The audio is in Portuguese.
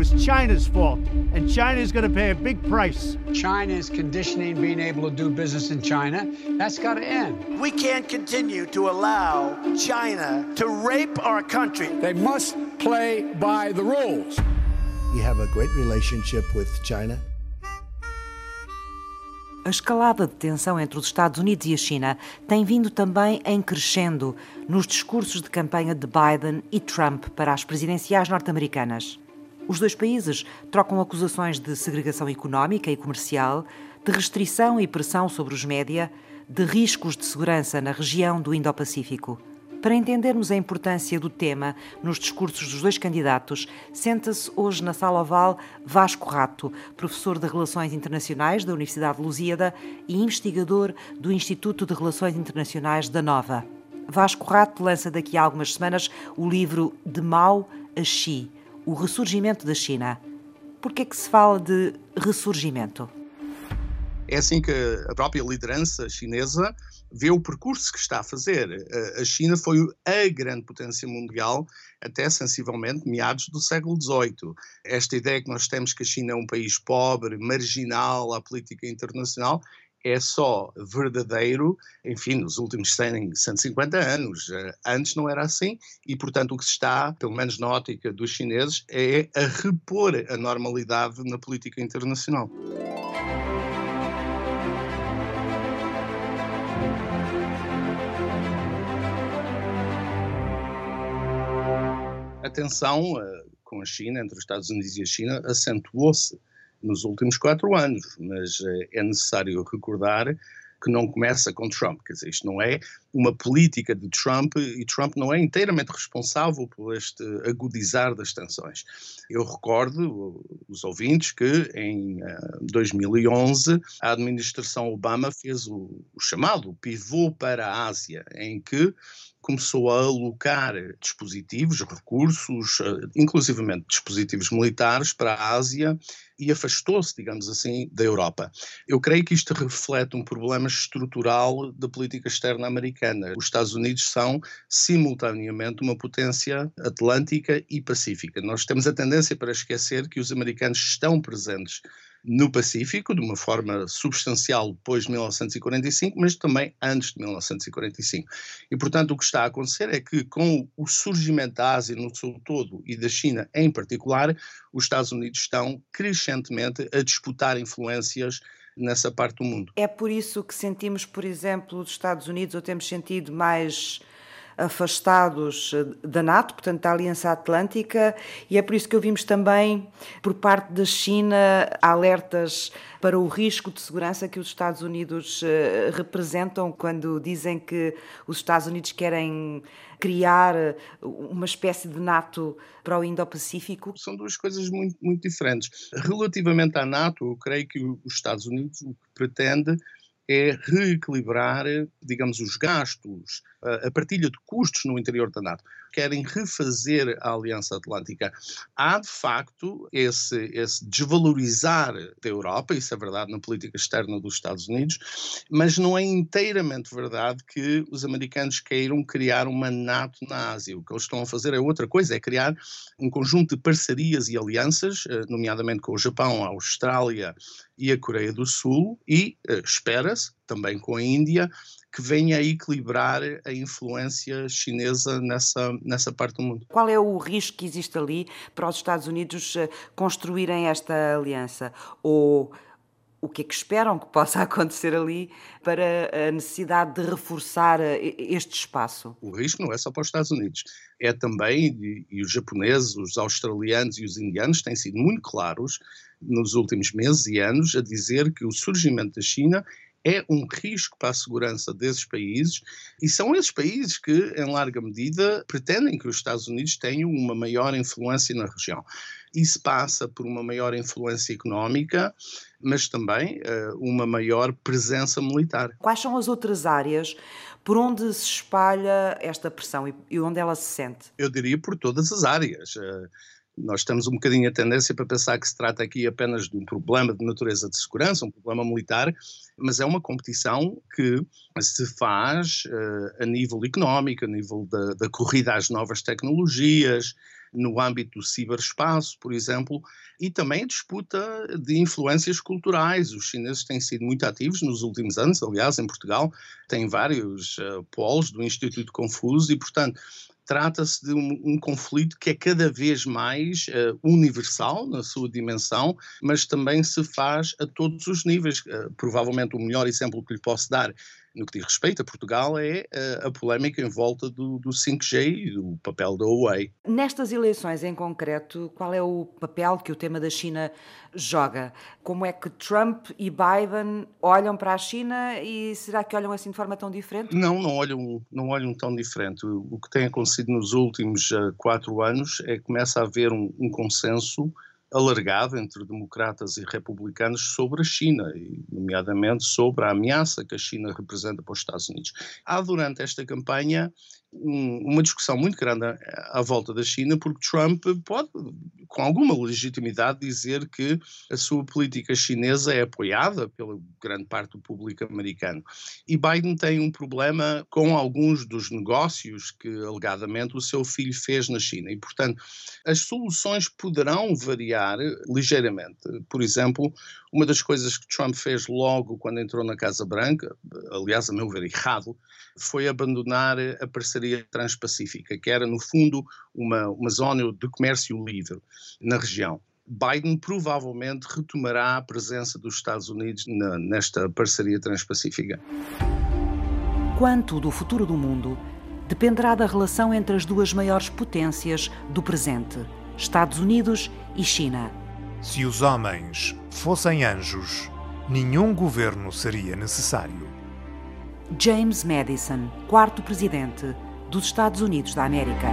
was China's fault, and China's going to pay a big price. China is conditioning being able to do business in China. That's got to end. We can't continue to allow China to rape our country. They must play by the rules. We have a great relationship with China. A escalada de tensão entre os Estados Unidos e a China tem vindo também em crescendo nos discursos de campanha de Biden e Trump para as presidenciais norte-americanas. Os dois países trocam acusações de segregação económica e comercial, de restrição e pressão sobre os média, de riscos de segurança na região do Indo-Pacífico. Para entendermos a importância do tema nos discursos dos dois candidatos, senta-se hoje na sala oval Vasco Rato, professor de Relações Internacionais da Universidade de Lusíada e investigador do Instituto de Relações Internacionais da Nova. Vasco Rato lança daqui a algumas semanas o livro De Mao a Xi, o ressurgimento da China. Por que é que se fala de ressurgimento? É assim que a própria liderança chinesa vê o percurso que está a fazer. A China foi a grande potência mundial até sensivelmente meados do século XVIII. Esta ideia que nós temos que a China é um país pobre, marginal à política internacional, é só verdadeiro, enfim, nos últimos 100, 150 anos. Antes não era assim e, portanto, o que se está, pelo menos na ótica dos chineses, é a repor a normalidade na política internacional. a tensão uh, com a China, entre os Estados Unidos e a China, acentuou-se nos últimos quatro anos, mas uh, é necessário recordar que não começa com Trump. Quer dizer, isto não é uma política de Trump e Trump não é inteiramente responsável por este agudizar das tensões. Eu recordo os ouvintes que em 2011 a administração Obama fez o, o chamado pivô para a Ásia, em que começou a alocar dispositivos, recursos, eh, inclusivamente dispositivos militares para a Ásia e afastou-se, digamos assim, da Europa. Eu creio que isto reflete um problema estrutural da política externa americana. Os Estados Unidos são, simultaneamente, uma potência atlântica e pacífica. Nós temos a tendência para esquecer que os americanos estão presentes no Pacífico, de uma forma substancial depois de 1945, mas também antes de 1945. E, portanto, o que está a acontecer é que, com o surgimento da Ásia no seu todo e da China em particular, os Estados Unidos estão crescentemente a disputar influências nessa parte do mundo. É por isso que sentimos, por exemplo, os Estados Unidos, ou temos sentido mais afastados eh, da NATO, portanto da Aliança Atlântica, e é por isso que ouvimos também por parte da China alertas para o risco de segurança que os Estados Unidos eh, representam quando dizem que os Estados Unidos querem criar eh, uma espécie de NATO para o Indo-Pacífico? São duas coisas muito, muito diferentes. Relativamente à NATO, eu creio que os Estados Unidos o que pretende é reequilibrar, digamos, os gastos, a partilha de custos no interior da NATO. Querem refazer a Aliança Atlântica. Há, de facto, esse, esse desvalorizar da Europa, isso é verdade na política externa dos Estados Unidos, mas não é inteiramente verdade que os americanos queiram criar uma NATO na Ásia. O que eles estão a fazer é outra coisa, é criar um conjunto de parcerias e alianças, eh, nomeadamente com o Japão, a Austrália e a Coreia do Sul, e uh, espera-se, também com a Índia, que venha a equilibrar a influência chinesa nessa, nessa parte do mundo. Qual é o risco que existe ali para os Estados Unidos uh, construírem esta aliança? Ou o que é que esperam que possa acontecer ali para a necessidade de reforçar eh, este espaço? O risco não é só para os Estados Unidos, é também, e os japoneses, os australianos e os indianos têm sido muito claros nos últimos meses e anos a dizer que o surgimento da China é um risco para a segurança desses países e são esses países que, em larga medida, pretendem que os Estados Unidos tenham uma maior influência na região. Isso passa por uma maior influência económica, mas também uh, uma maior presença militar. Quais são as outras áreas por onde se espalha esta pressão e onde ela se sente? Eu diria por todas as áreas. Uh, nós temos um bocadinho a tendência para pensar que se trata aqui apenas de um problema de natureza de segurança, um problema militar, mas é uma competição que se faz uh, a nível económico, a nível da, da, corrida às novas tecnologias, no âmbito do ciberespaço, por exemplo, e também a disputa de influências culturais. Os chineses têm sido muito ativos nos últimos anos, aliás, em Portugal tem vários uh, polos do Instituto Confuso e, portanto, trata-se de um, um, conflito que é cada vez mais uh, universal na sua dimensão, mas também se faz a todos os níveis. Uh, provavelmente o melhor exemplo que lhe posso dar no que diz respeito a Portugal é uh, a polémica em volta do, do 5G e do papel da Huawei. Nestas eleições em concreto, qual é o papel que o tema da China joga? Como é que Trump e Biden olham para a China e será que olham assim de forma tão diferente? Não, não olham, não olham tão diferente. O, que tem acontecido nos últimos uh, quatro anos é que começa a haver um, um consenso alargado entre democratas e republicanos sobre a China, nomeadamente sobre a ameaça que a China representa para os Estados Unidos. Há durante esta campanha uma discussão muito grande à, volta da China, porque Trump pode, com alguma legitimidade, dizer que a sua política chinesa é apoiada pela grande parte do público americano. E Biden tem um problema com alguns dos negócios que, alegadamente, o seu filho fez na China. E, portanto, as soluções poderão variar ligeiramente. Por exemplo, uma das coisas que Trump fez logo quando entrou na Casa Branca, aliás, a meu ver, errado, foi abandonar a parceria transpacífica, que era, no fundo, uma, uma zona de comércio livre na região. Biden provavelmente retomará a presença dos Estados Unidos na, nesta parceria transpacífica. Quanto do futuro do mundo dependerá da relação entre as duas maiores potências do presente, Estados Unidos e China. Se os homens fossem anjos, nenhum governo seria necessário. James Madison, quarto presidente dos Estados Unidos da América.